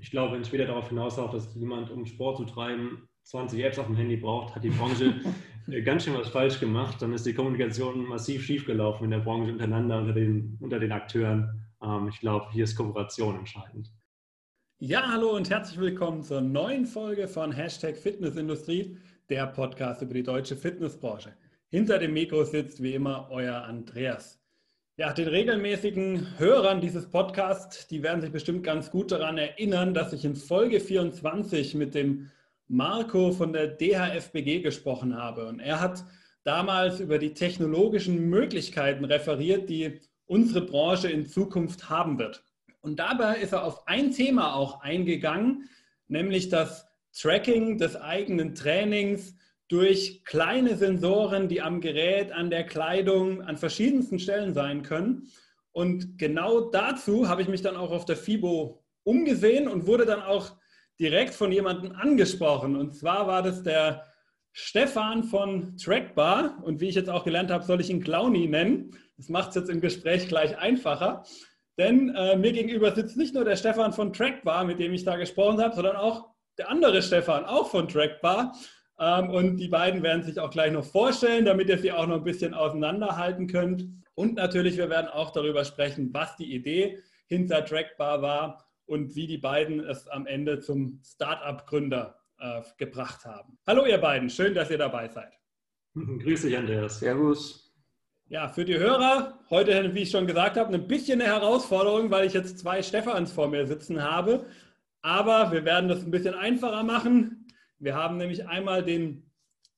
Ich glaube, wenn später darauf hinausläuft, dass jemand, um Sport zu treiben, 20 Apps auf dem Handy braucht, hat die Branche äh, ganz schön was falsch gemacht. Dann ist die Kommunikation massiv schiefgelaufen in der Branche untereinander, unter den, unter den Akteuren. Ähm, ich glaube, hier ist Kooperation entscheidend. Ja, hallo und herzlich willkommen zur neuen Folge von Hashtag Fitnessindustrie, der Podcast über die deutsche Fitnessbranche. Hinter dem Mikro sitzt wie immer euer Andreas. Ja, den regelmäßigen Hörern dieses Podcasts, die werden sich bestimmt ganz gut daran erinnern, dass ich in Folge 24 mit dem Marco von der DHFBG gesprochen habe. Und er hat damals über die technologischen Möglichkeiten referiert, die unsere Branche in Zukunft haben wird. Und dabei ist er auf ein Thema auch eingegangen, nämlich das Tracking des eigenen Trainings durch kleine Sensoren, die am Gerät, an der Kleidung, an verschiedensten Stellen sein können. Und genau dazu habe ich mich dann auch auf der FIBO umgesehen und wurde dann auch direkt von jemandem angesprochen. Und zwar war das der Stefan von Trackbar. Und wie ich jetzt auch gelernt habe, soll ich ihn Clowny nennen. Das macht es jetzt im Gespräch gleich einfacher. Denn äh, mir gegenüber sitzt nicht nur der Stefan von Trackbar, mit dem ich da gesprochen habe, sondern auch der andere Stefan, auch von Trackbar. Ähm, und die beiden werden sich auch gleich noch vorstellen, damit ihr sie auch noch ein bisschen auseinanderhalten könnt. Und natürlich, wir werden auch darüber sprechen, was die Idee hinter Trackbar war und wie die beiden es am Ende zum Startup-Gründer äh, gebracht haben. Hallo ihr beiden, schön, dass ihr dabei seid. Grüß dich, Andreas. Servus. Ja, für die Hörer heute, wie ich schon gesagt habe, ein bisschen eine Herausforderung, weil ich jetzt zwei Stefans vor mir sitzen habe. Aber wir werden das ein bisschen einfacher machen. Wir haben nämlich einmal den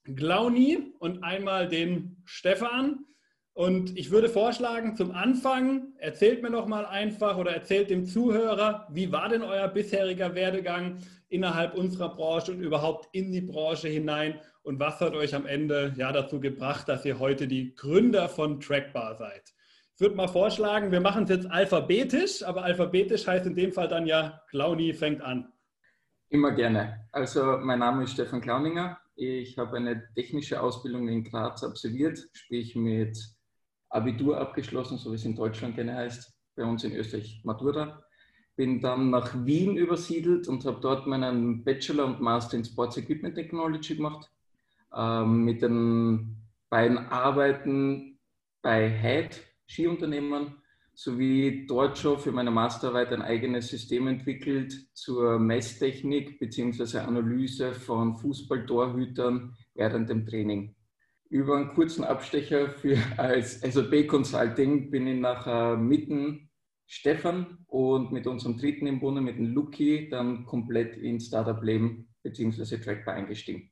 Glauni und einmal den Stefan. Und ich würde vorschlagen, zum Anfang erzählt mir noch mal einfach oder erzählt dem Zuhörer, wie war denn euer bisheriger Werdegang innerhalb unserer Branche und überhaupt in die Branche hinein und was hat euch am Ende ja dazu gebracht, dass ihr heute die Gründer von Trackbar seid? Ich würde mal vorschlagen, wir machen es jetzt alphabetisch, aber alphabetisch heißt in dem Fall dann ja, Glauni fängt an. Immer gerne. Also mein Name ist Stefan Klauninger. Ich habe eine technische Ausbildung in Graz absolviert, sprich mit Abitur abgeschlossen, so wie es in Deutschland gerne heißt, bei uns in Österreich Matura. Bin dann nach Wien übersiedelt und habe dort meinen Bachelor und Master in Sports Equipment Technology gemacht. Ähm, mit den beiden Arbeiten bei Hyde Skiunternehmen sowie dort schon für meine Masterarbeit ein eigenes System entwickelt zur Messtechnik bzw. Analyse von Fußballtorhütern während dem Training. Über einen kurzen Abstecher für, als SAP Consulting bin ich nachher mitten Stefan und mit unserem dritten im Bunde, mit dem Luki, dann komplett ins Startup-Leben bzw. Trackbar eingestiegen.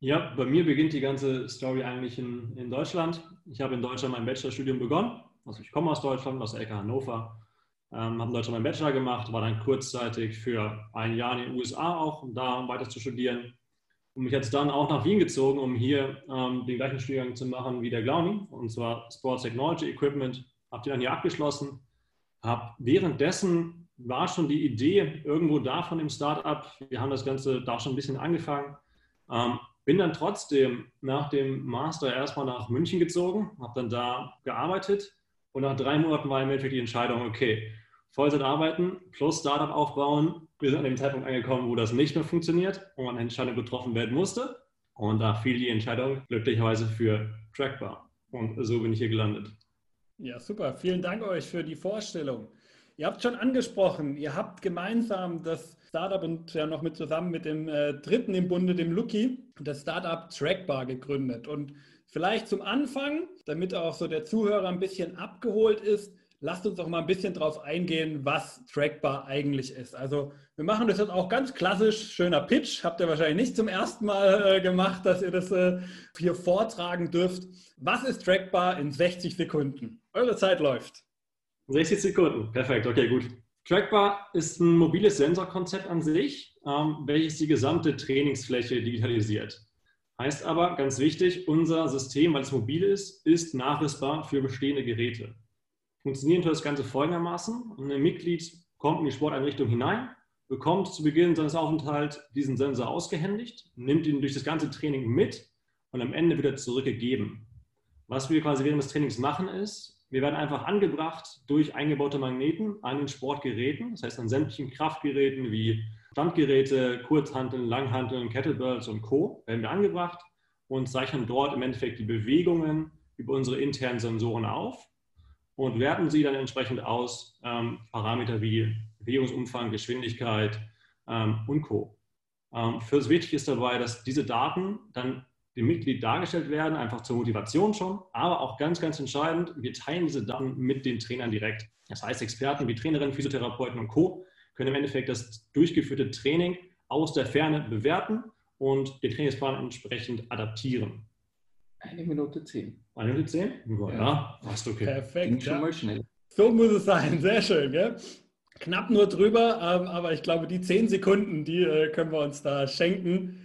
Ja, bei mir beginnt die ganze Story eigentlich in, in Deutschland. Ich habe in Deutschland mein Bachelorstudium begonnen also ich komme aus Deutschland, aus der Ecke Hannover, ähm, habe in Deutschland meinen Bachelor gemacht, war dann kurzzeitig für ein Jahr in den USA auch, um da weiter zu studieren. Und mich jetzt dann auch nach Wien gezogen, um hier ähm, den gleichen Studiengang zu machen wie der Glauni, und zwar Sports Technology Equipment. Habe die dann hier abgeschlossen. Hab währenddessen war schon die Idee irgendwo da von dem Startup. Wir haben das Ganze da schon ein bisschen angefangen. Ähm, bin dann trotzdem nach dem Master erstmal nach München gezogen, habe dann da gearbeitet und nach drei Monaten war im Endeffekt die Entscheidung, okay, Vollzeit arbeiten plus Startup aufbauen. Wir sind an dem Zeitpunkt angekommen, wo das nicht mehr funktioniert und eine Entscheidung getroffen werden musste. Und da fiel die Entscheidung glücklicherweise für Trackbar. Und so bin ich hier gelandet. Ja, super. Vielen Dank euch für die Vorstellung. Ihr habt schon angesprochen, ihr habt gemeinsam das Startup und ja noch mit zusammen mit dem äh, dritten im Bunde, dem Lucky, das Startup Trackbar gegründet. Und Vielleicht zum Anfang, damit auch so der Zuhörer ein bisschen abgeholt ist, lasst uns doch mal ein bisschen drauf eingehen, was Trackbar eigentlich ist. Also wir machen das jetzt auch ganz klassisch, schöner Pitch. Habt ihr wahrscheinlich nicht zum ersten Mal äh, gemacht, dass ihr das äh, hier vortragen dürft. Was ist Trackbar in 60 Sekunden? Eure Zeit läuft. 60 Sekunden, perfekt, okay, gut. Trackbar ist ein mobiles Sensorkonzept an sich, ähm, welches die gesamte Trainingsfläche digitalisiert. Heißt aber, ganz wichtig, unser System, weil es mobil ist, ist nachrüstbar für bestehende Geräte. Funktioniert das Ganze folgendermaßen. Ein Mitglied kommt in die Sporteinrichtung hinein, bekommt zu Beginn seines Aufenthalts diesen Sensor ausgehändigt, nimmt ihn durch das ganze Training mit und am Ende wird er zurückgegeben. Was wir quasi während des Trainings machen ist, Wir werden einfach angebracht durch eingebaute Magneten an den Sportgeräten, das heißt an sämtlichen Kraftgeräten wie Standgeräte, Kurzhanteln, Langhanteln, Kettlebells und Co. werden wir angebracht und zeichnen dort im Endeffekt die Bewegungen über unsere internen Sensoren auf und werten sie dann entsprechend aus, ähm, Parameter wie Bewegungsumfang, Geschwindigkeit ähm, und Co. Ähm, für uns wichtig ist dabei, dass diese Daten dann dem Mitglied dargestellt werden, einfach zur Motivation schon, aber auch ganz, ganz entscheidend, wir teilen diese Daten mit den Trainern direkt. Das heißt, Experten wie Trainerinnen, Physiotherapeuten und Co. können im Endeffekt das durchgeführte Training aus der Ferne bewerten und den Trainingsplan entsprechend adaptieren. Eine Minute zehn. Eine Minute zehn? Ja, ja. fast okay. Perfekt. Ging schon ja. mal schnell. So muss es sein, sehr schön. Gell? Knapp nur drüber, ähm, aber ich glaube, die zehn Sekunden, die äh, können wir uns da schenken.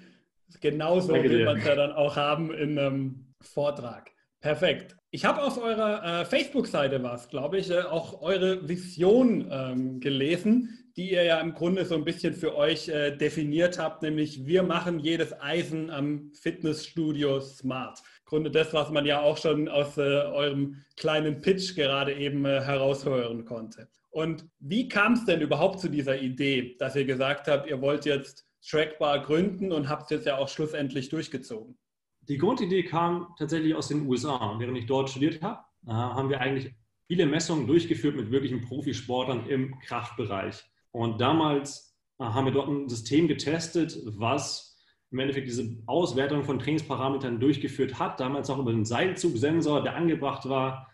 Genauso will man es ja dann auch haben in einem Vortrag. Perfekt. Ich habe auf eurer äh, Facebook-Seite was, glaube ich, äh, auch eure Vision ähm, gelesen, die ihr ja im Grunde so ein bisschen für euch äh, definiert habt, nämlich wir machen jedes Eisen am Fitnessstudio smart. Im Grunde das, was man ja auch schon aus äh, eurem kleinen Pitch gerade eben äh, heraushören konnte. Und wie kam es denn überhaupt zu dieser Idee, dass ihr gesagt habt, ihr wollt jetzt Trackbar gründen und habt es jetzt ja auch schlussendlich durchgezogen? Die Grundidee kam tatsächlich aus den USA. Während ich dort studiert habe, haben wir eigentlich viele Messungen durchgeführt mit wirklichen Profisportlern im Kraftbereich. Und damals haben wir dort ein System getestet, was im Endeffekt diese Auswertung von Trainingsparametern durchgeführt hat. Damals auch über den Seilzugsensor, der angebracht war.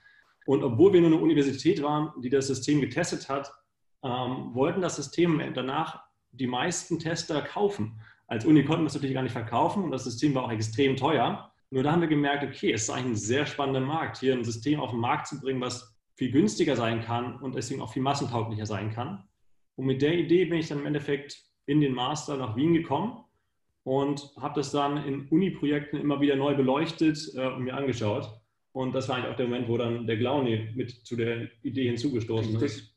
Und obwohl wir nur eine Universität waren, die das System getestet hat, ähm, wollten das System danach die meisten Tester kaufen. Als Uni konnten wir es natürlich gar nicht verkaufen und das System war auch extrem teuer. Nur da haben wir gemerkt, okay, es ist eigentlich ein sehr spannender Markt, hier ein System auf den Markt zu bringen, was viel günstiger sein kann und deswegen auch viel massentauglicher sein kann. Und mit der Idee bin ich dann im Endeffekt in den Master nach Wien gekommen und habe das dann in Uni-Projekten immer wieder neu beleuchtet äh, und mir angeschaut. Und das war eigentlich auch der Moment, wo dann der Glauni mit zu der Idee hinzugestoßen ist.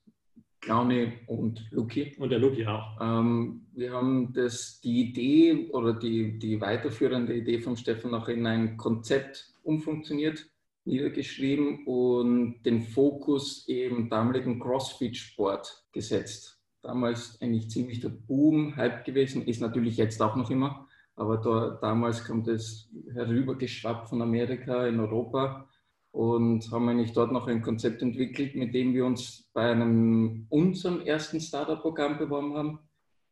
Clowny und Luki. Und der Luki auch. Ähm, wir haben das, die Idee oder die, die weiterführende Idee von Stefan auch in ein Konzept umfunktioniert, niedergeschrieben und den Fokus im damaligen CrossFit-Sport gesetzt. Damals eigentlich ziemlich der Boom, Hype gewesen, ist natürlich jetzt auch noch immer, aber da, damals kommt es herübergeschwappt von Amerika in Europa und haben eigentlich dort noch ein Konzept entwickelt, mit dem wir uns bei einem unserem ersten Startup-Programm beworben haben,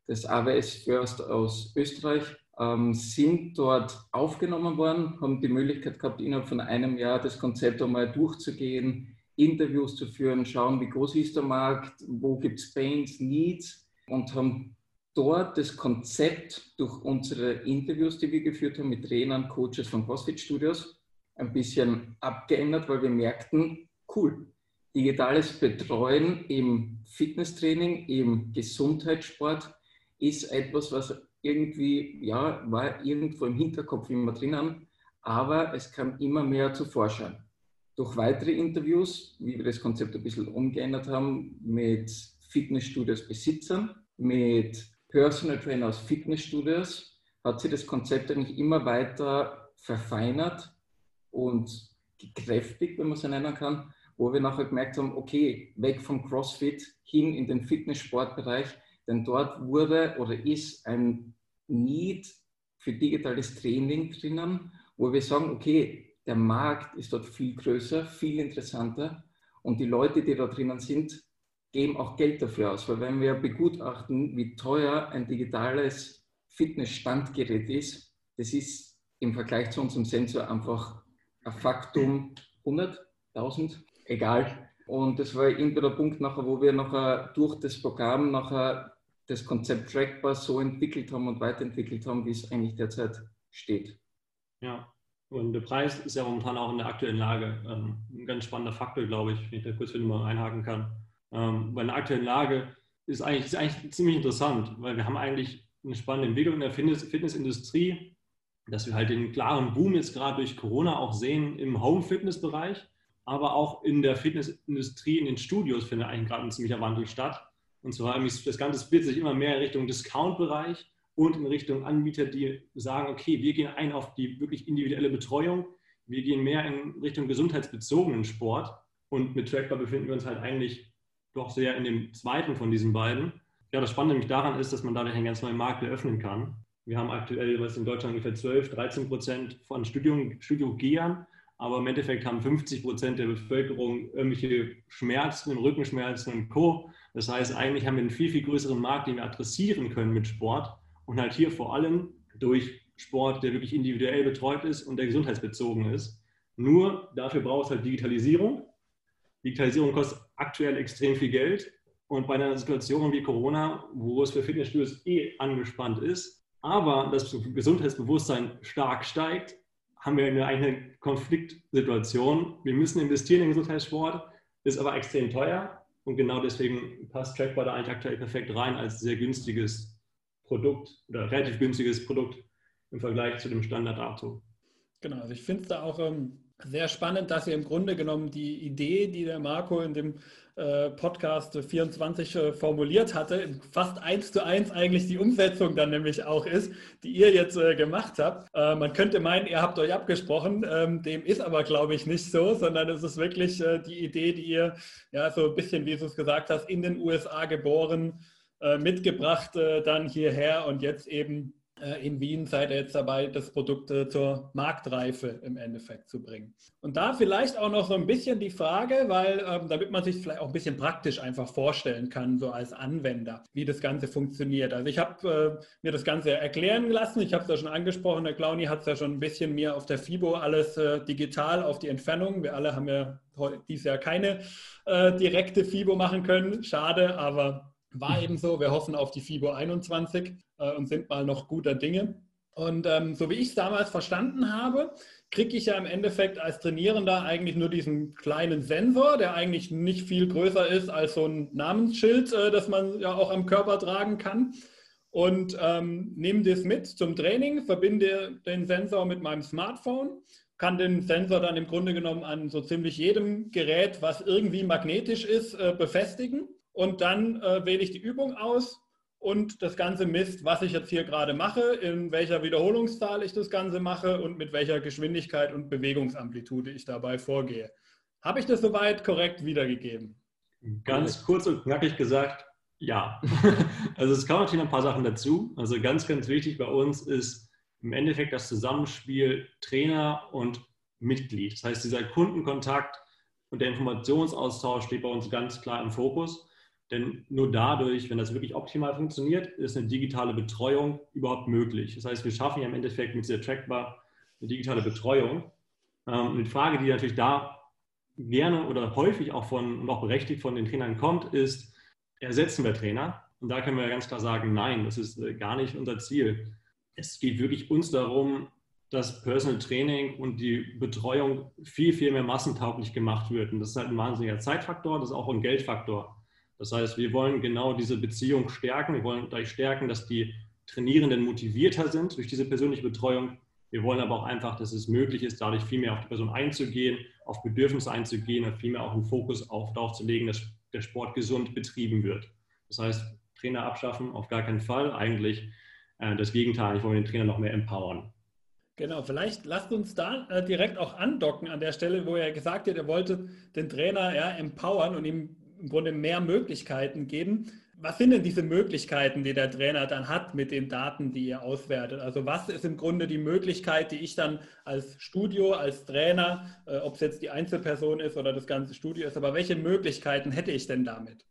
das AWS First aus Österreich, ähm, sind dort aufgenommen worden, haben die Möglichkeit gehabt, innerhalb von einem Jahr das Konzept einmal durchzugehen, Interviews zu führen, schauen, wie groß ist der Markt, wo gibt es Pains, Needs und haben dort das Konzept durch unsere Interviews, die wir geführt haben mit Trainern, Coaches von CrossFit Studios, ein bisschen abgeändert, weil wir merkten, cool, digitales Betreuen im Fitnesstraining, im Gesundheitssport ist etwas, was irgendwie, ja, war irgendwo im Hinterkopf immer drinnen, aber es kam immer mehr zu Vorschein. Durch weitere Interviews, wie wir das Konzept ein bisschen umgeändert haben, mit Fitnessstudios Besitzern, mit Personal Trainer aus Fitnessstudios, hat sich das Konzept eigentlich immer weiter verfeinert und gekräftigt, wenn man es so nennen kann, wo wir nachher gemerkt haben, okay, weg vom CrossFit hin in den Fitnesssportbereich, denn dort wurde oder ist ein Need für digitales Training drinnen, wo wir sagen, okay, der Markt ist dort viel größer, viel interessanter und die Leute, die da drinnen sind, geben auch Geld dafür aus, weil wenn wir begutachten, wie teuer ein digitales Fitnessstandgerät ist, das ist im Vergleich zu unserem Sensor einfach Faktum 100, 1000, egal. Und das war irgendwie der Punkt nachher, wo wir nachher durch das Programm nachher das Konzept Trackbar so entwickelt haben und weiterentwickelt haben, wie es eigentlich derzeit steht. Ja, und der Preis ist ja momentan auch in der aktuellen Lage ähm, ein ganz spannender Faktor, glaube ich, wenn ich da kurz wieder mal einhaken kann. Ähm, bei der aktuellen Lage ist eigentlich, ist eigentlich ziemlich interessant, weil wir haben eigentlich eine spannende Entwicklung in der Fitness, Fitnessindustrie dass wir halt den klaren Boom jetzt gerade durch Corona auch sehen im Home-Fitness-Bereich, aber auch in der Fitnessindustrie, in den Studios findet eigentlich gerade ein ziemlicher Wandel statt. Und zwar das Ganze splittet sich immer mehr in Richtung Discount-Bereich und in Richtung Anbieter, die sagen, okay, wir gehen ein auf die wirklich individuelle Betreuung, wir gehen mehr in Richtung gesundheitsbezogenen Sport Und mit Trackbar befinden wir uns halt eigentlich doch sehr in dem zweiten von diesen beiden. Ja, das Spannende nämlich daran ist, dass man dadurch einen ganz neuen Markt eröffnen kann. Wir haben aktuell was in Deutschland ungefähr 12, 13 Prozent von Studium, Studiogehern, aber im Endeffekt haben 50 Prozent der Bevölkerung irgendwelche Schmerzen, Rückenschmerzen und Co. Das heißt, eigentlich haben wir einen viel, viel größeren Markt, den wir adressieren können mit Sport und halt hier vor allem durch Sport, der wirklich individuell betreut ist und der gesundheitsbezogen ist. Nur dafür braucht es halt Digitalisierung. Digitalisierung kostet aktuell extrem viel Geld und bei einer Situation wie Corona, wo es für Fitnessstudios eh angespannt ist, aber das Gesundheitsbewusstsein stark steigt, haben wir eine, eine Konfliktsituation. Wir müssen investieren in Gesundheitssport, ist aber extrem teuer und genau deswegen passt Trackbar da eigentlich aktuell perfekt rein als sehr günstiges Produkt oder relativ günstiges Produkt im Vergleich zu dem Standard-Auto. Genau, also ich finde es da auch ähm, sehr spannend, dass ihr im Grunde genommen die Idee, die der Marco in dem äh, Podcast 24 äh, formuliert hatte, fast eins zu eins eigentlich die Umsetzung dann nämlich auch ist, die ihr jetzt äh, gemacht habt. Man könnte meinen, ihr habt euch abgesprochen, ähm, dem ist aber, glaube ich, nicht so, sondern es ist wirklich die Idee, die ihr, ja, so ein bisschen, wie du es gesagt hast, in den USA geboren, mitgebracht, dann hierher und jetzt eben in Wien seid ihr jetzt dabei, das Produkt äh, zur Marktreife im Endeffekt zu bringen. Und da vielleicht auch noch so ein bisschen die Frage, weil ähm, damit man sich vielleicht auch ein bisschen praktisch einfach vorstellen kann, so als Anwender, wie das Ganze funktioniert. Also ich habe äh, mir das Ganze erklären lassen, ich habe es ja schon angesprochen, der Clowny hat es ja schon ein bisschen mir auf der FIBO alles äh, digital auf die Entfernung. Wir alle haben ja dieses Jahr keine äh, direkte FIBO machen können, schade, aber war eben so. Wir hoffen auf die FIBO 21 äh, und sind mal noch guter Dinge. Und ähm, so wie ich es damals verstanden habe, kriege ich ja im Endeffekt als Trainierender eigentlich nur diesen kleinen Sensor, der eigentlich nicht viel größer ist als so ein Namensschild, äh, das man ja auch am Körper tragen kann. Und ähm, nehme das mit zum Training, verbinde den Sensor mit meinem Smartphone, kann den Sensor dann im Grunde genommen an so ziemlich jedem Gerät, was irgendwie magnetisch ist, äh, befestigen. Und dann äh, wähle ich die Übung aus, und das Ganze misst, was ich jetzt hier gerade mache, in welcher Wiederholungszahl ich das Ganze mache und mit welcher Geschwindigkeit und Bewegungsamplitude ich dabei vorgehe. Habe ich das soweit korrekt wiedergegeben? Ganz kurz und knackig gesagt, ja. also es kommen natürlich ein paar Sachen dazu. Also ganz, ganz wichtig bei uns ist im Endeffekt das Zusammenspiel Trainer und Mitglied. Das heißt, dieser Kundenkontakt und der Informationsaustausch steht bei uns ganz klar im Fokus. Denn nur dadurch, wenn das wirklich optimal funktioniert, ist eine digitale Betreuung überhaupt möglich. Das heißt, wir schaffen ja im Endeffekt mit dieser Trackbar eine digitale Betreuung. Ähm, die Frage, die natürlich da gerne oder häufig auch von und auch berechtigt von den Trainern kommt, ist, ersetzen wir Trainer? Und da können wir ganz klar sagen, nein, das ist äh, gar nicht unser Ziel. Es geht wirklich uns darum, dass Personal Training und die Betreuung viel, viel mehr massentauglich gemacht wird. Und das ist halt ein wahnsinniger Zeitfaktor, das ist auch ein Geldfaktor. Das heißt, wir wollen genau diese Beziehung stärken. Wir wollen dadurch stärken, dass die Trainierenden motivierter sind durch diese persönliche Betreuung. Wir wollen aber auch einfach, dass es möglich ist, dadurch viel mehr auf die Person einzugehen, auf Bedürfnisse einzugehen und viel mehr auch einen Fokus auf, darauf zu legen, dass der Sport gesund betrieben wird. Das heißt, Trainer abschaffen auf gar keinen Fall. Eigentlich äh, das Gegenteil. Ich wollen den Trainer noch mehr empowern. Genau, vielleicht lasst uns da äh, direkt auch andocken an der Stelle, wo er gesagt hat, er wollte den Trainer ja, empowern und ihm im Grunde mehr Möglichkeiten geben. Was sind denn diese Möglichkeiten, die der Trainer dann hat mit den Daten, die ihr auswertet? Also was ist im Grunde die Möglichkeit, die ich dann als Studio, als Trainer, äh, ob es jetzt die Einzelperson ist oder das ganze Studio ist, aber welche Möglichkeiten hätte ich denn damit?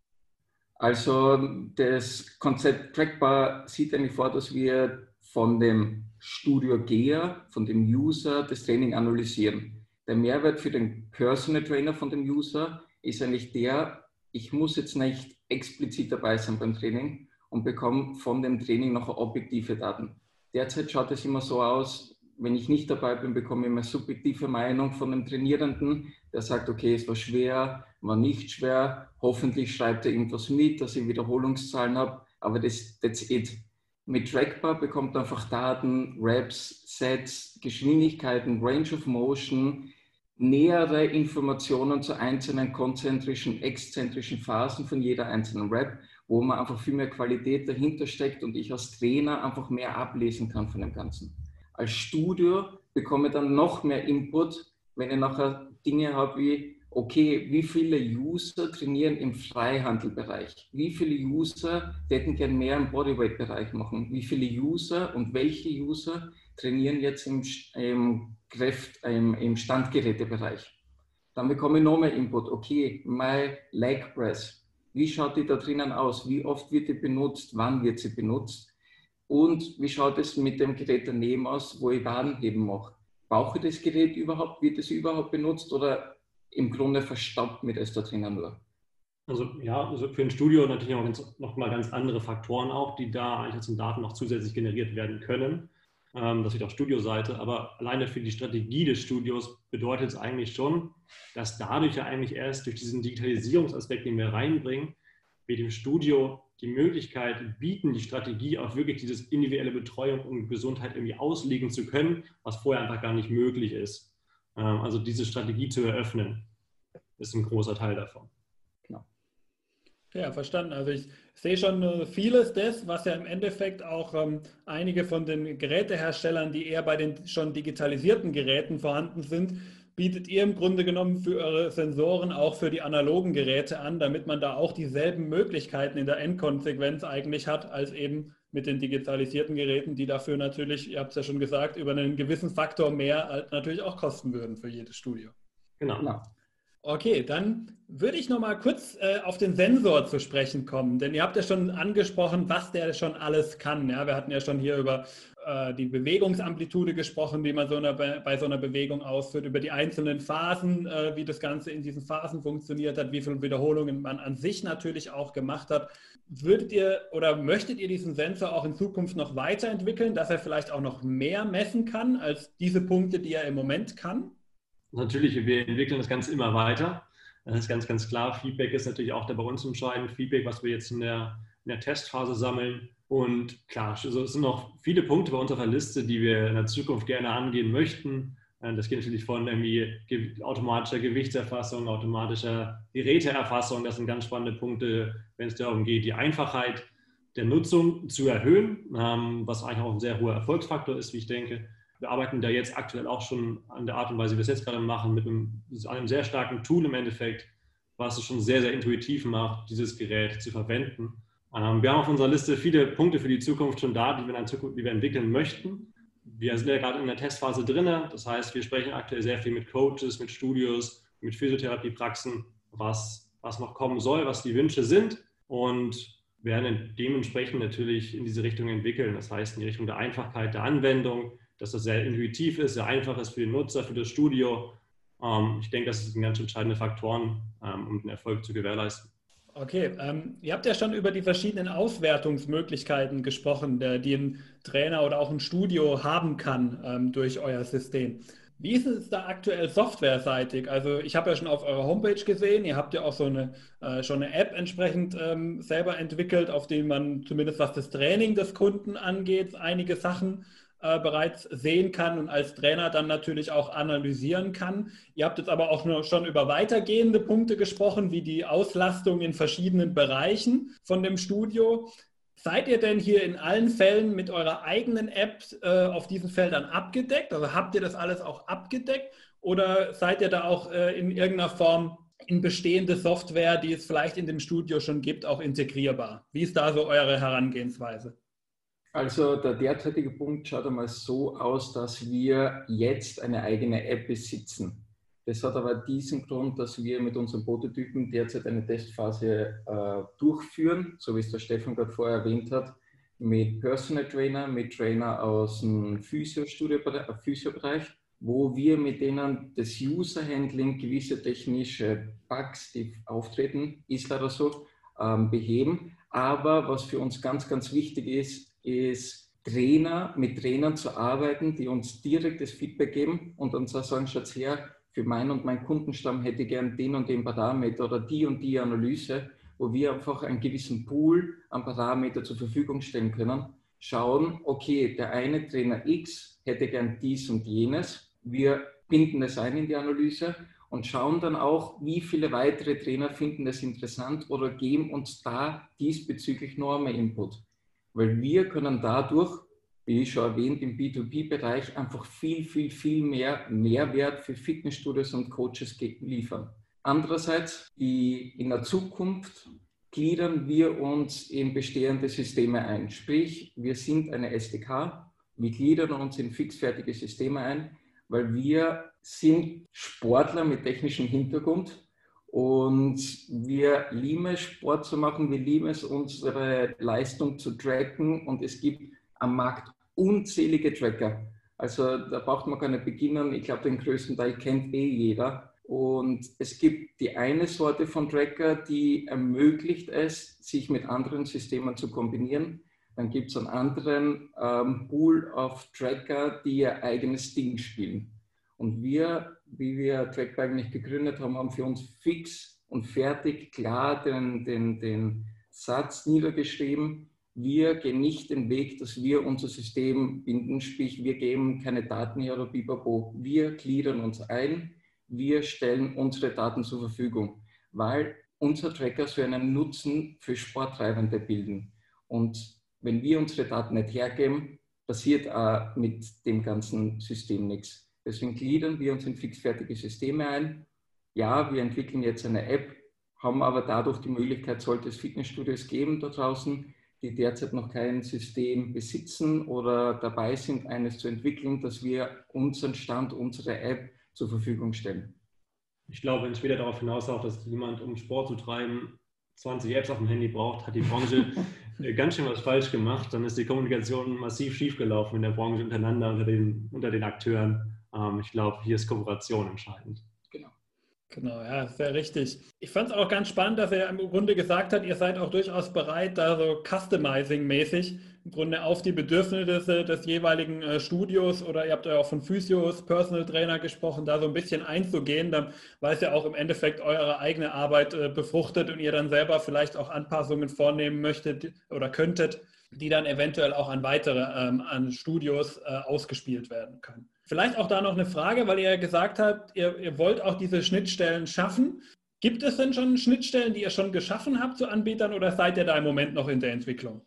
Also das Konzept Trackbar sieht eigentlich vor, dass wir von dem Studiogeher, von dem User das Training analysieren. Der Mehrwert für den Personal Trainer von dem User ist eigentlich der, ich muss jetzt nicht explizit dabei sein beim Training und bekomme von dem Training noch objektive Daten. Derzeit schaut es immer so aus, wenn ich nicht dabei bin, bekomme ich eine subjektive Meinung von dem Trainierenden, der sagt, okay, es war schwer, war nicht schwer, hoffentlich schreibt er irgendwas mit, dass ich Wiederholungszahlen habe, aber das, that's it. Mit Trackbar bekommt er einfach Daten, Reps, Sets, Geschwindigkeiten, Range of Motion, nähere Informationen zu einzelnen konzentrischen, exzentrischen Phasen von jeder einzelnen Rap, wo man einfach viel mehr Qualität dahinter steckt und ich als Trainer einfach mehr ablesen kann von dem Ganzen. Als Studio bekomme ich dann noch mehr Input, wenn ich nachher Dinge habe wie, okay, wie viele User trainieren im Freihandelbereich? Wie viele User hätten gern mehr im Bodyweight-Bereich machen? Wie viele User und welche User trainieren jetzt im, im, Kräft, im, im Standgerätebereich? Dann bekomme ich noch mehr Input. Okay, my Leg Press. Wie schaut die da drinnen aus? Wie oft wird die benutzt? Wann wird sie benutzt? Und wie schaut es mit dem Gerät daneben aus, wo ich Wadenheben mache? Brauche ich das Gerät überhaupt? Wird es überhaupt benutzt oder im Grunde verstaubt mir das da drinnen nur. Also ja, also für ein Studio natürlich auch noch mal ganz andere Faktoren auch, die da eigentlich als Daten noch zusätzlich generiert werden können. Ähm, das ist auch Studioseite, aber alleine für die Strategie des Studios bedeutet es eigentlich schon, dass dadurch ja eigentlich erst durch diesen Digitalisierungsaspekt, den wir reinbringen, wir dem Studio die Möglichkeit bieten, die Strategie auf wirklich dieses individuelle Betreuung und Gesundheit irgendwie auslegen zu können, was vorher einfach gar nicht möglich ist. Ähm, also diese Strategie zu eröffnen, ist ein großer Teil davon. Genau. Ja, verstanden. Also ich sehe schon äh, vieles des, was ja im Endeffekt auch ähm, einige von den Geräteherstellern, die eher bei den schon digitalisierten Geräten vorhanden sind, bietet ihr im Grunde genommen für eure Sensoren auch für die analogen Geräte an, damit man da auch dieselben Möglichkeiten in der Endkonsequenz eigentlich hat, als eben mit den digitalisierten Geräten, die dafür natürlich, ihr habt es ja schon gesagt, über einen gewissen Faktor mehr natürlich auch kosten würden für jedes Studio. Genau. genau. Okay, dann würde ich noch mal kurz äh, auf den Sensor zu sprechen kommen, denn ihr habt ja schon angesprochen, was der schon alles kann. Ja, wir hatten ja schon hier über äh, die Bewegungsamplitude gesprochen, wie man so eine, bei so einer Bewegung ausführt, über die einzelnen Phasen, äh, wie das Ganze in diesen Phasen funktioniert hat, wie viele Wiederholungen man an sich natürlich auch gemacht hat. Würdet ihr oder möchtet ihr diesen Sensor auch in Zukunft noch weiterentwickeln, dass er vielleicht auch noch mehr messen kann als diese Punkte, die er im Moment kann? Natürlich, wir entwickeln das Ganze immer weiter. Das ist ganz, ganz klar. Feedback ist natürlich auch da bei uns entscheidend. Feedback, was wir jetzt in der, in der Testphase sammeln. Und klar, es sind noch viele Punkte bei unserer Liste, die wir in der Zukunft gerne angehen möchten. Äh, das geht natürlich von irgendwie automatischer Gewichtserfassung, automatischer Geräteerfassung. Das sind ganz spannende Punkte, wenn es darum geht, die Einfachheit der Nutzung zu erhöhen, ähm, was eigentlich auch ein sehr hoher Erfolgsfaktor ist, wie ich denke wir arbeiten da jetzt aktuell auch schon an der Art und Weise, wie wir es jetzt gerade machen, mit einem, einem sehr starken Tool im Endeffekt, was es schon sehr, sehr intuitiv macht, dieses Gerät zu verwenden. Ähm, wir haben auf unserer Liste viele Punkte für die Zukunft schon da, die wir, Zukunft, die wir entwickeln möchten. Wir sind ja gerade in der Testphase drin. Das heißt, wir sprechen aktuell sehr viel mit Coaches, mit Studios, mit Physiotherapiepraxen, was, was noch kommen soll, was die Wünsche sind und werden dementsprechend natürlich in diese Richtung entwickeln. Das heißt, in die Richtung der Einfachkeit der Anwendung, dass das sehr intuitiv ist, sehr einfach ist für den Nutzer, für das Studio. Ähm, ich denke, das sind ganz entscheidende Faktoren, ähm, um den Erfolg zu gewährleisten. Okay, ähm, ihr habt ja schon über die verschiedenen Auswertungsmöglichkeiten gesprochen, der, die ein Trainer oder auch ein Studio haben kann ähm, durch euer System. Wie ist es da aktuell softwareseitig? Also ich habe ja schon auf eurer Homepage gesehen, ihr habt ja auch so eine, äh, schon eine App entsprechend ähm, selber entwickelt, auf der man zumindest was das Training des Kunden angeht, einige Sachen äh, bereits sehen kann und als Trainer dann natürlich auch analysieren kann. Ihr habt jetzt aber auch schon über weitergehende Punkte gesprochen, wie die Auslastung in verschiedenen Bereichen von dem Studio. Seid ihr denn hier in allen Fällen mit eurer eigenen App äh, auf diesen Feldern abgedeckt? Also habt ihr das alles auch abgedeckt oder seid ihr da auch äh, in irgendeiner Form in bestehende Software, die es vielleicht in dem Studio schon gibt, auch integrierbar? Wie ist da so eure Herangehensweise? Also der derzeitige Punkt schaut einmal so aus, dass wir jetzt eine eigene App besitzen. Das hat aber diesen Grund, dass wir mit unseren Prototypen derzeit eine Testphase äh, durchführen, so wie es der Stefan gerade vorher erwähnt hat, mit Personal Trainer, mit Trainer aus dem Physio-Bereich, äh, wo wir mit denen das User-Handling, gewisse technische Bugs, die auftreten, ist leider so, ähm, beheben. Aber was für uns ganz, ganz wichtig ist, ist Trainer, mit Trainern zu arbeiten, die uns direktes Feedback geben und uns sagen, schaut her, für meinen und meinen Kundenstamm hätte ich gern den und den Parameter oder die und die Analyse, wo wir einfach einen gewissen Pool an Parameter zur Verfügung stellen können. Schauen, okay, der eine Trainer X hätte gern dies und jenes. Wir binden das ein in die Analyse und schauen dann auch, wie viele weitere Trainer finden das interessant oder geben uns da diesbezüglich noch einmal Input weil wir können dadurch, wie schon erwähnt, im B2B-Bereich einfach viel, viel, viel mehr Mehrwert für Fitnessstudios und Coaches liefern. Andererseits, in der Zukunft gliedern wir uns in bestehende Systeme ein. Sprich, wir sind eine SDK, wir gliedern uns in fixfertige Systeme ein, weil wir sind Sportler mit technischem Hintergrund und wir lieben es, Sport zu machen, wir lieben es, unsere Leistung zu tracken und es gibt am Markt unzählige Tracker. Also da braucht man nicht beginnen. Ich glaube, den größten Teil kennt eh jeder. Und es gibt die eine Sorte von Tracker, die ermöglicht es, sich mit anderen Systemen zu kombinieren. Dann gibt es einen anderen ähm, Pool of Tracker, die ihr eigenes Ding spielen. Und wir, wie wir Trackbar eigentlich gegründet haben, haben für uns fix und fertig klar den, den, den Satz niedergeschrieben, wir gehen nicht den Weg, dass wir unser System binden, sprich wir geben keine Daten her oder bipapo. Wir gliedern uns ein, wir stellen unsere Daten zur Verfügung, weil unser Tracker soll einen Nutzen für Sporttreibende bilden. Und wenn wir unsere Daten nicht hergeben, passiert auch mit dem ganzen System nichts. Deswegen gliedern wir uns in fixfertige Systeme ein. Ja, wir entwickeln jetzt eine App, haben aber dadurch die Möglichkeit, sollte es Fitnessstudios geben da draußen, die derzeit noch kein System besitzen oder dabei sind, eines zu entwickeln, dass wir unseren Stand, unsere App zur Verfügung stellen. Ich glaube, wenn es später darauf hinausläuft, dass jemand, um Sport zu treiben, 20 Apps auf dem Handy braucht, hat die Branche äh, ganz schön was falsch gemacht. Dann ist die Kommunikation massiv schiefgelaufen in der Branche untereinander, unter den, unter den Akteuren. Ähm, ich glaube, hier ist Kooperation entscheidend. Genau, ja, sehr richtig. Ich fand es auch ganz spannend, dass er im Grunde gesagt hat, ihr seid auch durchaus bereit, da so Customizing-mäßig im Grunde auf die Bedürfnisse des jeweiligen äh, Studios oder ihr habt ja auch von Physios, Personal Trainer gesprochen, da so ein bisschen einzugehen, dann, weil es ja auch im Endeffekt eure eigene Arbeit äh, befruchtet und ihr dann selber vielleicht auch Anpassungen vornehmen möchtet oder könntet, die dann eventuell auch an weitere ähm, an Studios äh, ausgespielt werden können. Vielleicht auch da noch eine Frage, weil ihr ja gesagt habt, ihr, ihr wollt auch diese Schnittstellen schaffen. Gibt es denn schon Schnittstellen, die ihr schon geschaffen habt zu Anbietern oder seid ihr da im Moment noch in der Entwicklung?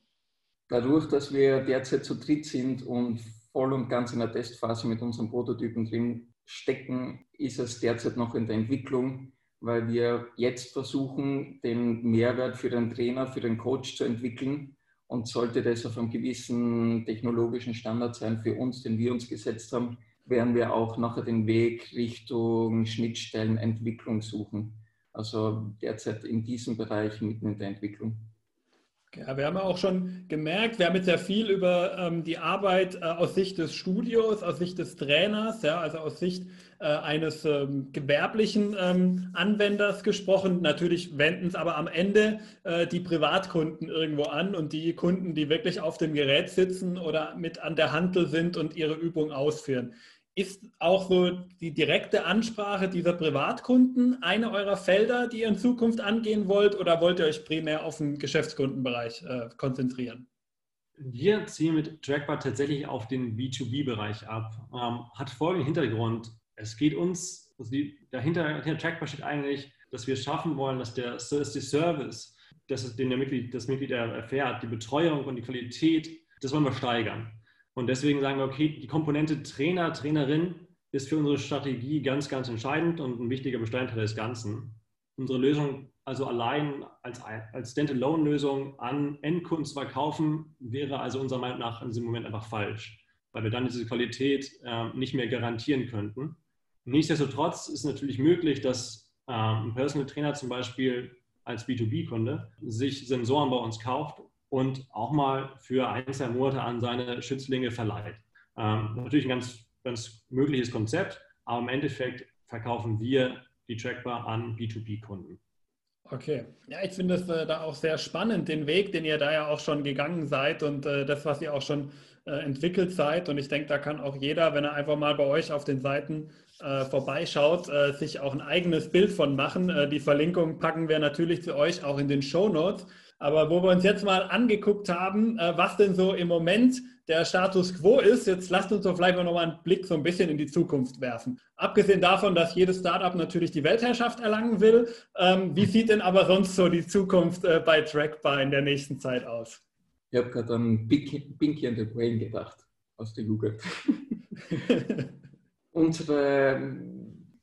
Dadurch, dass wir derzeit zu dritt sind und voll und ganz in der Testphase mit unseren Prototypen drin stecken, ist es derzeit noch in der Entwicklung, weil wir jetzt versuchen, den Mehrwert für den Trainer, für den Coach zu entwickeln. Und sollte das auf einem gewissen technologischen Standard sein für uns, den wir uns gesetzt haben, werden wir auch nachher den Weg Richtung Schnittstellenentwicklung suchen. Also derzeit in diesem Bereich mitten in der Entwicklung. Ja, wir haben ja auch schon gemerkt, wir haben jetzt sehr viel über ähm, die Arbeit äh, aus Sicht des Studios, aus Sicht des Trainers, ja, also aus Sicht äh, eines ähm, gewerblichen ähm, Anwenders gesprochen. Natürlich wenden es aber am Ende äh, die Privatkunden irgendwo an und die Kunden, die wirklich auf dem Gerät sitzen oder mit an der Handel sind und ihre Übung ausführen. Ist auch so die direkte Ansprache dieser Privatkunden eine eurer Felder, die ihr in Zukunft angehen wollt, oder wollt ihr euch primär auf den Geschäftskundenbereich äh, konzentrieren? Wir ziehen mit Trackbar tatsächlich auf den B2B-Bereich ab. Ähm, hat folgenden Hintergrund. Es geht uns, also die, dahinter, hinter Trackbar steht eigentlich, dass wir schaffen wollen, dass der dass die Service, das, den der Mitglied, das Mitglied erfährt, die Betreuung und die Qualität, das wollen wir steigern. Und deswegen sagen wir, okay, die Komponente Trainer, Trainerin ist für unsere Strategie ganz, ganz entscheidend und ein wichtiger Bestandteil des Ganzen. Unsere Lösung also allein als, als Standalone-Lösung an Endkunden zu verkaufen, wäre also unserer Meinung nach in diesem Moment einfach falsch, weil wir dann diese Qualität äh, nicht mehr garantieren könnten. Nichtsdestotrotz ist natürlich möglich, dass äh, ein Personal Trainer zum Beispiel als B2B-Kunde sich Sensoren bei uns kauft und auch mal für ein, zwei Monate an seine Schützlinge verleiht. Ähm, natürlich ein ganz, ganz mögliches Konzept, aber im Endeffekt verkaufen wir die Trackbar an B2B-Kunden. Okay, ja, ich finde es äh, da auch sehr spannend, den Weg, den ihr da ja auch schon gegangen seid und äh, das, was ihr auch schon äh, entwickelt seid. Und ich denke, da kann auch jeder, wenn er einfach mal bei euch auf den Seiten äh, vorbeischaut, äh, sich auch ein eigenes Bild von machen. Äh, die Verlinkung packen wir natürlich zu euch auch in den Show Notes. Aber wo wir uns jetzt mal angeguckt haben, äh, was denn so im Moment der Status quo ist, jetzt lasst uns doch vielleicht mal einen Blick so ein bisschen in die Zukunft werfen. Abgesehen davon, dass jedes Startup natürlich die Weltherrschaft erlangen will, ähm, wie sieht denn aber sonst so die Zukunft äh, bei Trackbar in der nächsten Zeit aus? Ich habe gerade an Pinky and the Brain gedacht aus der Jugend. Unsere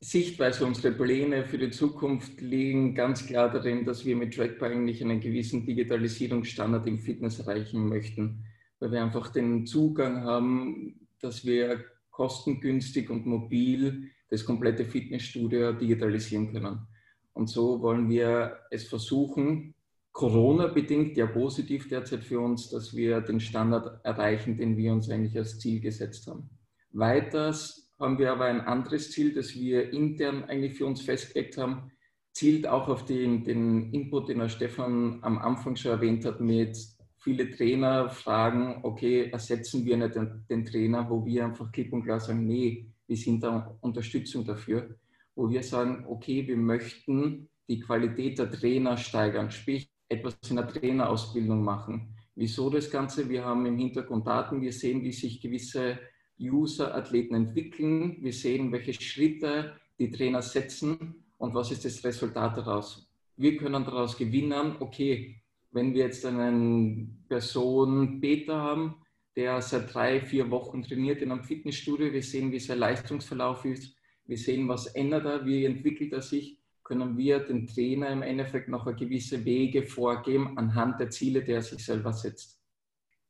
Sichtweise, unsere Pläne für die Zukunft liegen ganz klar darin, dass wir mit Trackbar eigentlich einen gewissen Digitalisierungsstandard im Fitness erreichen möchten, weil wir einfach den Zugang haben, dass wir kostengünstig und mobil das komplette Fitnessstudio digitalisieren können. Und so wollen wir es versuchen, Corona-bedingt ja positiv derzeit für uns, dass wir den Standard erreichen, den wir uns eigentlich als Ziel gesetzt haben. Weiters haben wir aber ein anderes Ziel, das wir intern eigentlich für uns festgelegt haben, zielt auch auf den, den Input, den Herr Stefan am Anfang schon erwähnt hat, mit viele Trainer fragen, okay, ersetzen wir nicht den, den Trainer, wo wir einfach klipp und klar sagen, nee, wir sind da Unterstützung dafür, wo wir sagen, okay, wir möchten die Qualität der Trainer steigern, sprich etwas in der Trainerausbildung machen. Wieso das Ganze? Wir haben im Hintergrund Daten, wir sehen, wie sich gewisse User-Athleten entwickeln. Wir sehen, welche Schritte die Trainer setzen und was ist das Resultat daraus. Wir können daraus gewinnen, okay, wenn wir jetzt einen Person Beta haben, der seit drei, vier Wochen trainiert in einem Fitnessstudio, wir sehen, wie sein Leistungsverlauf ist, wir sehen, was ändert er, wie entwickelt er sich, können wir den Trainer im Endeffekt noch gewisse Wege vorgeben anhand der Ziele, die er sich selber setzt.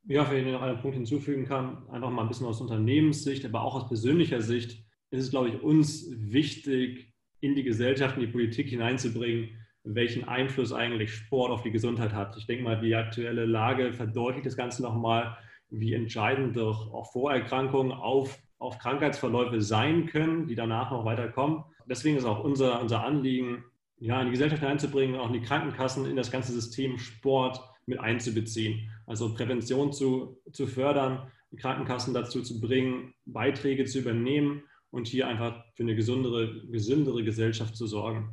Ja, wenn ich noch einen Punkt hinzufügen kann, einfach mal ein bisschen aus Unternehmenssicht, aber auch aus persönlicher Sicht, ist es, glaube ich, uns wichtig, in die Gesellschaft, in die Politik hineinzubringen, welchen Einfluss eigentlich Sport auf die Gesundheit hat. Ich denke mal, die aktuelle Lage verdeutlicht das Ganze nochmal, wie entscheidend doch auch Vorerkrankungen auf, auf Krankheitsverläufe sein können, die danach noch weiterkommen. Deswegen ist auch unser, unser Anliegen, ja, in die Gesellschaft hineinzubringen, auch in die Krankenkassen, in das ganze System Sport mit einzubeziehen. Also Prävention zu, zu fördern, Krankenkassen dazu zu bringen, Beiträge zu übernehmen und hier einfach für eine gesundere, gesündere Gesellschaft zu sorgen.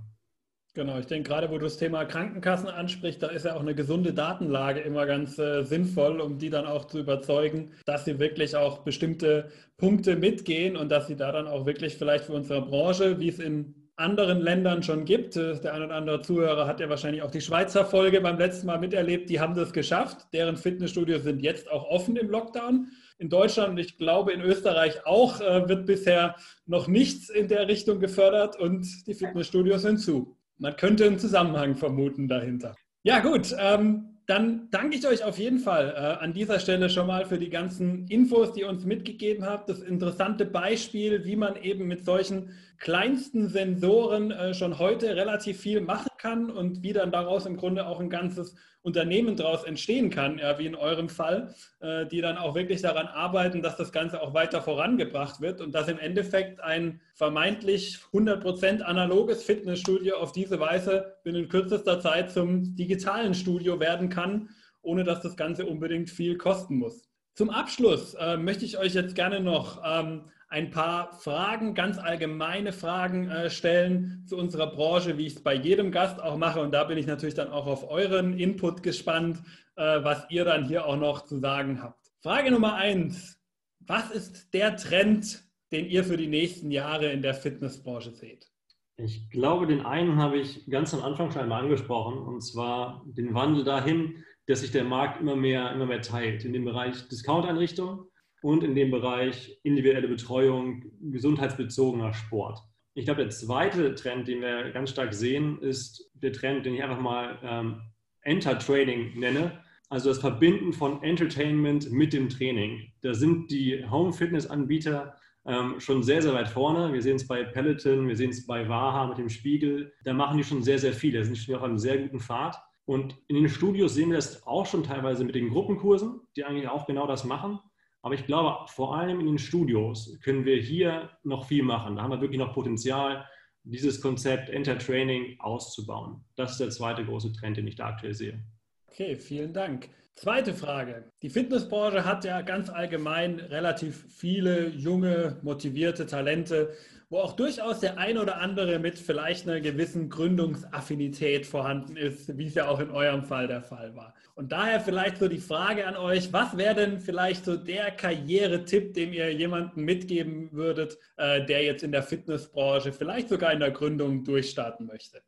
Genau, ich denke gerade, wo du das Thema Krankenkassen ansprichst, da ist ja auch eine gesunde Datenlage immer ganz äh, sinnvoll, um die dann auch zu überzeugen, dass sie wirklich auch bestimmte Punkte mitgehen und dass sie da dann auch wirklich vielleicht für unsere Branche, wie es in anderen Ländern schon gibt. Äh, der ein oder andere Zuhörer hat ja wahrscheinlich auch die Schweizer Folge beim letzten Mal miterlebt. Die haben das geschafft. Deren Fitnessstudios sind jetzt auch offen im Lockdown. In Deutschland und ich glaube in Österreich auch äh, wird bisher noch nichts in der Richtung gefördert und die Fitnessstudios sind zu. Man könnte einen Zusammenhang vermuten dahinter. Ja gut, ähm, dann danke ich euch auf jeden Fall äh, an dieser Stelle schon mal für die ganzen Infos, die ihr uns mitgegeben habt. Das interessante Beispiel, wie man eben mit solchen kleinsten Sensoren äh, schon heute relativ viel machen kann und wie dann daraus im Grunde auch ein ganzes Unternehmen daraus entstehen kann, ja, wie in eurem Fall, äh, die dann auch wirklich daran arbeiten, dass das Ganze auch weiter vorangebracht wird und dass im Endeffekt ein vermeintlich 100% analoges Fitnessstudio auf diese Weise binnen kürzester Zeit zum digitalen Studio werden kann, ohne dass das Ganze unbedingt viel kosten muss. Zum Abschluss äh, möchte ich euch jetzt gerne noch ähm, ein paar Fragen, ganz allgemeine Fragen äh, stellen zu unserer Branche, wie ich es bei jedem Gast auch mache. Und da bin ich natürlich dann auch auf euren Input gespannt, äh, was ihr dann hier auch noch zu sagen habt. Frage Nummer eins. Was ist der Trend, den ihr für die nächsten Jahre in der Fitnessbranche seht? Ich glaube, den einen habe ich ganz am Anfang schon einmal angesprochen, und zwar den Wandel dahin, dass sich der Markt immer mehr, immer mehr teilt in dem Bereich Discount-Einrichtungen und in dem Bereich individuelle Betreuung, gesundheitsbezogener Sport. Ich glaube, der zweite Trend, den wir ganz stark sehen, ist der Trend, den ich einfach mal ähm, Enter-Training nenne. Also das Verbinden von Entertainment mit dem Training. Da sind die Home-Fitness-Anbieter ähm, schon sehr, sehr weit vorne. Wir sehen es bei Peloton, wir sehen es bei Waha mit dem Spiegel. Da machen die schon sehr, sehr viel. Da sind schon auf einem sehr guten Pfad. Und in den Studios sehen wir das auch schon teilweise mit den Gruppenkursen, die eigentlich auch genau das machen. Aber ich glaube, vor allem in den Studios können wir hier noch viel machen. Da haben wir wirklich noch Potenzial, dieses Konzept Enter-Training auszubauen. Das ist der zweite große Trend, den ich da aktuell sehe. Okay, vielen Dank. Zweite Frage. Die Fitnessbranche hat ja ganz allgemein relativ viele junge, motivierte Talente, wo auch durchaus der ein oder andere mit vielleicht einer gewissen Gründungsaffinität vorhanden ist, wie es ja auch in eurem Fall der Fall war. Und daher vielleicht so die Frage an euch, was wäre denn vielleicht so der Karrieretipp, den ihr jemandem mitgeben würdet, äh, der jetzt in der Fitnessbranche, vielleicht sogar in der Gründung durchstarten möchte?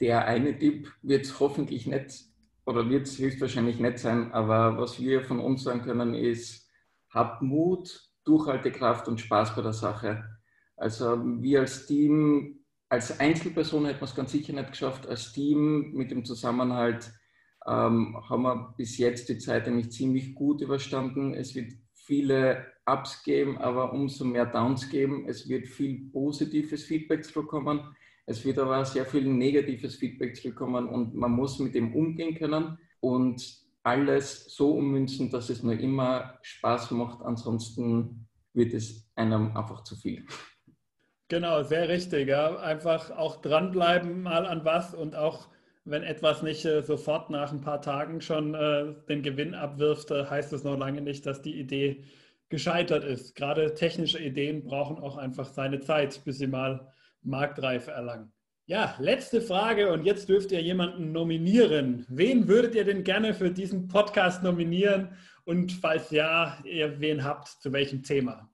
Der eine Tipp wird hoffentlich nicht oder wird es höchstwahrscheinlich nicht sein, aber was wir von uns sagen können ist, habt Mut, Durchhaltekraft und Spaß bei der Sache. Also wir als Team, als Einzelperson hätten wir es ganz sicher nicht geschafft. Als Team mit dem Zusammenhalt ähm, haben wir bis jetzt die Zeit eigentlich ziemlich gut überstanden. Es wird viele Ups geben, aber umso mehr Downs geben. Es wird viel positives Feedback zurückkommen. Es wird aber sehr viel negatives Feedback zurückkommen und man muss mit dem umgehen können und alles so ummünzen, dass es nur immer Spaß macht. Ansonsten wird es einem einfach zu viel. Genau, sehr richtig. Ja. Einfach auch dranbleiben mal an was und auch wenn etwas nicht äh, sofort nach ein paar Tagen schon äh, den Gewinn abwirft, äh, heißt es noch lange nicht, dass die Idee gescheitert ist. Gerade technische Ideen brauchen auch einfach seine Zeit, bis sie mal Marktreife erlangen. Ja, letzte Frage und jetzt dürft ihr jemanden nominieren. Wen würdet ihr denn gerne für diesen Podcast nominieren? Und falls ja, ihr wen habt, zu welchem Thema?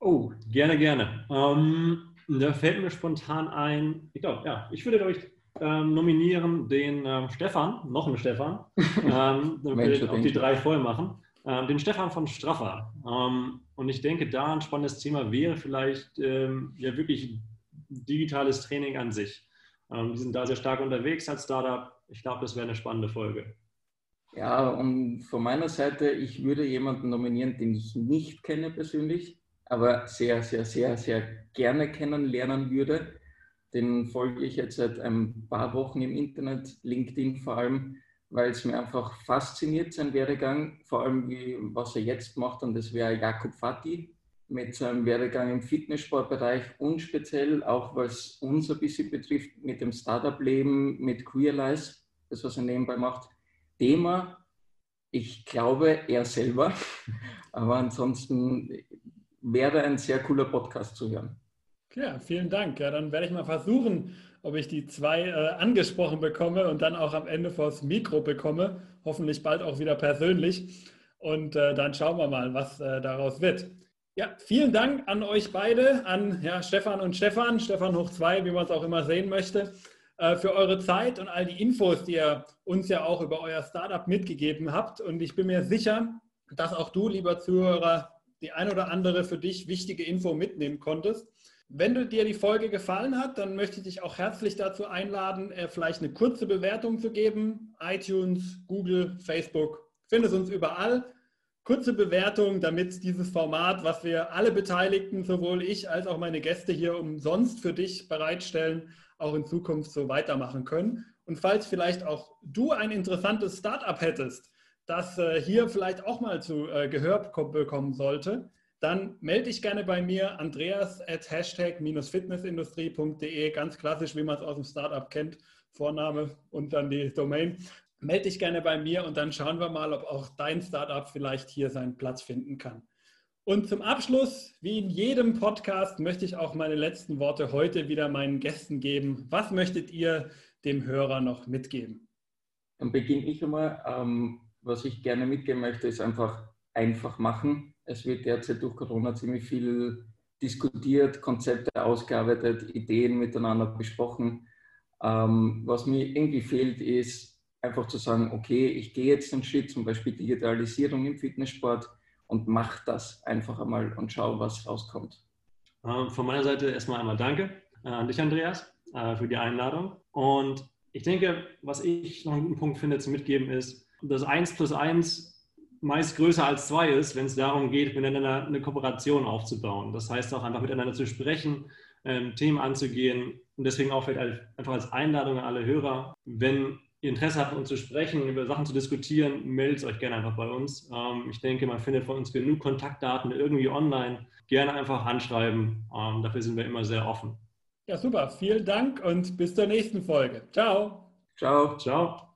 Oh, gerne, gerne. Ähm, da fällt mir spontan ein, ich glaube, ja, ich würde, euch ähm, nominieren den ähm, Stefan, noch einen Stefan, ähm, damit wir auch die drei voll machen, ähm, den Stefan von Straffer. Ähm, und ich denke, da ein spannendes Thema wäre vielleicht ähm, ja wirklich digitales Training an sich. Die sind da sehr stark unterwegs als Startup. Ich glaube, das wäre eine spannende Folge. Ja, und von meiner Seite, ich würde jemanden nominieren, den ich nicht kenne persönlich, aber sehr, sehr, sehr, sehr gerne kennenlernen würde. Den folge ich jetzt seit ein paar Wochen im Internet, LinkedIn vor allem, weil es mir einfach fasziniert, sein Werdegang, vor allem wie, was er jetzt macht. Und das wäre Jakob Fati mit seinem Werdegang im Fitnesssportbereich und speziell auch, was uns ein bisschen betrifft, mit dem Startup-Leben, mit Queerlize, das, was er nebenbei macht. Thema, ich glaube, er selber, aber ansonsten wäre ein sehr cooler Podcast zu hören. Ja, vielen Dank. Ja, dann werde ich mal versuchen, ob ich die zwei äh, angesprochen bekomme und dann auch am Ende vors Mikro bekomme. Hoffentlich bald auch wieder persönlich. Und äh, dann schauen wir mal, was äh, daraus wird. Ja, vielen Dank an euch beide, an ja, Stefan und Stefan, Stefan hoch zwei, wie man es auch immer sehen möchte, äh, für eure Zeit und all die Infos, die ihr uns ja auch über euer Startup mitgegeben habt. Und ich bin mir sicher, dass auch du, lieber Zuhörer, die ein oder andere für dich wichtige Info mitnehmen konntest. Wenn du dir die Folge gefallen hat, dann möchte ich dich auch herzlich dazu einladen, äh, vielleicht eine kurze Bewertung zu geben. iTunes, Google, Facebook, findest uns überall. Kurze Bewertung, damit dieses Format, was wir alle Beteiligten, sowohl ich als auch meine Gäste hier umsonst für dich bereitstellen, auch in Zukunft so weitermachen können. Und falls vielleicht auch du ein interessantes Startup hättest, das äh, hier vielleicht auch mal zu äh, Gehör bekommen sollte, dann melde dich gerne bei mir, Andreas at hashtag-fitnessindustrie.de, ganz klassisch, wie man es aus dem Startup kennt, Vorname und dann die Domain. Melde dich gerne bei mir und dann schauen wir mal, ob auch dein Startup vielleicht hier seinen Platz finden kann. Und zum Abschluss, wie in jedem Podcast, möchte ich auch meine letzten Worte heute wieder meinen Gästen geben. Was möchtet ihr dem Hörer noch mitgeben? Dann beginne ich einmal. Ähm, was ich gerne mitgeben möchte, ist einfach einfach machen es wird derzeit durch Corona ziemlich viel diskutiert, Konzepte ausgearbeitet, Ideen miteinander besprochen. Ähm, was mir irgendwie fehlt, ist einfach zu sagen, okay, ich gehe jetzt einen Schritt, zum Beispiel Digitalisierung im Fitnesssport und mache das einfach einmal und schaue, was rauskommt. Ähm, von meiner Seite erstmal einmal danke äh, an dich, Andreas, äh, für die Einladung. Und ich denke, was ich noch einen guten Punkt finde zu mitgeben ist, das 1 plus 1 meist größer als zwei ist, wenn es darum geht, miteinander eine Kooperation aufzubauen. Das heißt auch einfach miteinander zu sprechen, ähm, Themen anzugehen und deswegen auch vielleicht einfach als Einladung an alle Hörer, wenn ihr Interesse habt, uns zu sprechen, über Sachen zu diskutieren, meldet euch gerne einfach bei uns. Ähm, ich denke, man findet von uns genug Kontaktdaten irgendwie online. Gerne einfach anschreiben. Ähm, dafür sind wir immer sehr offen. Ja, super. Vielen Dank und bis zur nächsten Folge. Ciao. Ciao. Ciao.